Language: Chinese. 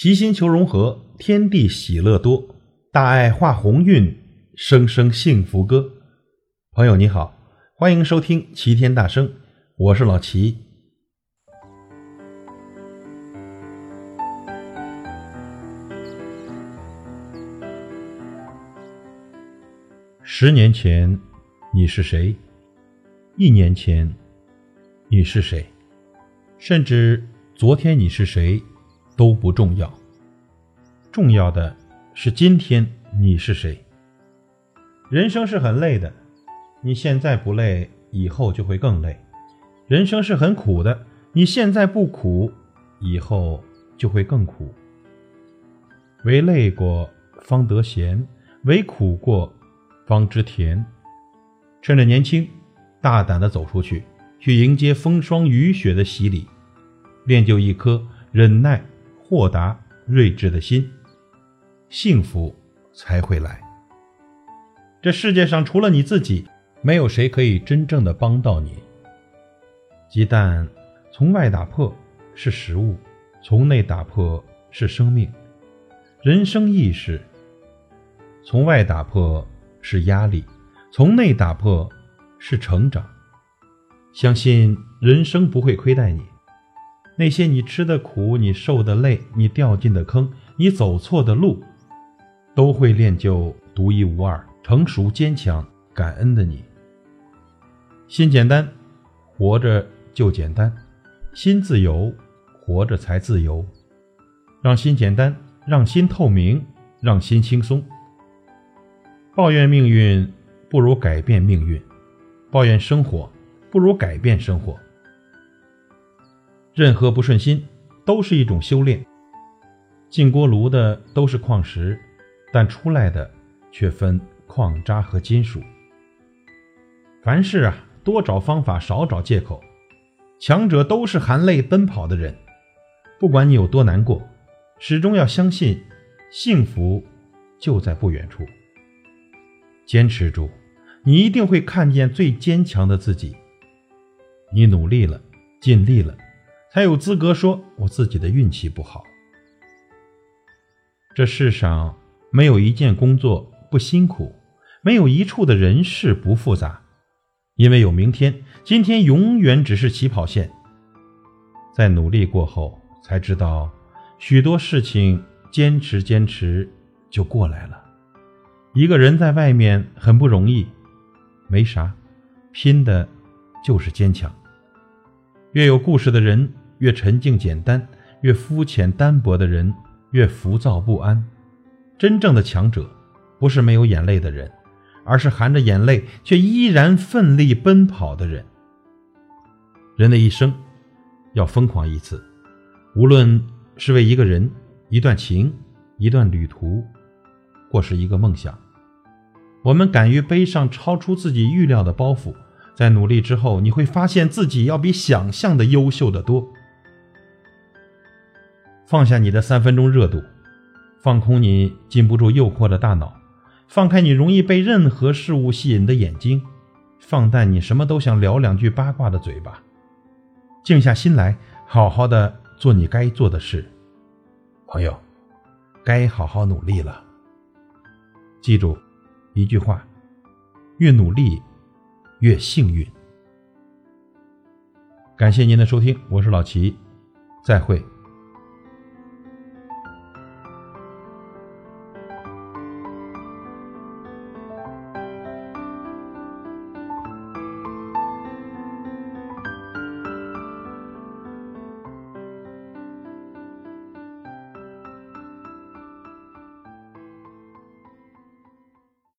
齐心求融合，天地喜乐多，大爱化鸿运，声声幸福歌。朋友你好，欢迎收听齐天大圣，我是老齐。十年前你是谁？一年前你是谁？甚至昨天你是谁？都不重要，重要的是今天你是谁。人生是很累的，你现在不累，以后就会更累；人生是很苦的，你现在不苦，以后就会更苦。唯累过方得闲，唯苦过方知甜。趁着年轻，大胆的走出去，去迎接风霜雨雪的洗礼，练就一颗忍耐。豁达睿智的心，幸福才会来。这世界上除了你自己，没有谁可以真正的帮到你。鸡蛋从外打破是食物，从内打破是生命。人生意识，从外打破是压力，从内打破是成长。相信人生不会亏待你。那些你吃的苦，你受的累，你掉进的坑，你走错的路，都会练就独一无二、成熟坚强、感恩的你。心简单，活着就简单；心自由，活着才自由。让心简单，让心透明，让心轻松。抱怨命运，不如改变命运；抱怨生活，不如改变生活。任何不顺心都是一种修炼。进锅炉的都是矿石，但出来的却分矿渣和金属。凡事啊，多找方法，少找借口。强者都是含泪奔跑的人。不管你有多难过，始终要相信，幸福就在不远处。坚持住，你一定会看见最坚强的自己。你努力了，尽力了。才有资格说我自己的运气不好。这世上没有一件工作不辛苦，没有一处的人事不复杂，因为有明天，今天永远只是起跑线。在努力过后，才知道许多事情坚持坚持就过来了。一个人在外面很不容易，没啥，拼的就是坚强。越有故事的人越沉静简单，越肤浅单薄的人越浮躁不安。真正的强者，不是没有眼泪的人，而是含着眼泪却依然奋力奔跑的人。人的一生，要疯狂一次，无论是为一个人、一段情、一段旅途，或是一个梦想。我们敢于背上超出自己预料的包袱。在努力之后，你会发现自己要比想象的优秀的多。放下你的三分钟热度，放空你禁不住诱惑的大脑，放开你容易被任何事物吸引的眼睛，放淡你什么都想聊两句八卦的嘴巴，静下心来，好好的做你该做的事。朋友，该好好努力了。记住一句话：越努力。越幸运。感谢您的收听，我是老齐，再会。